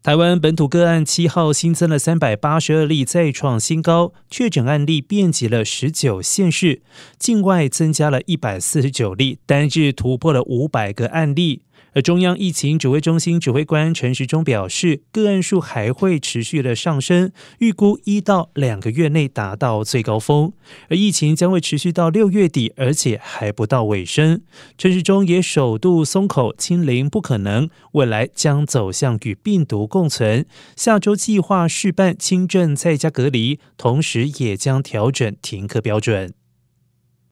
台湾本土个案七号新增了三百八十二例，再创新高，确诊案例遍及了十九县市，境外增加了一百四十九例，单日突破了五百个案例。而中央疫情指挥中心指挥官陈时中表示，个案数还会持续的上升，预估一到两个月内达到最高峰，而疫情将会持续到六月底，而且还不到尾声。陈时中也首度松口，清零不可能，未来将走向与病毒共存。下周计划试办轻症在家隔离，同时也将调整停课标准。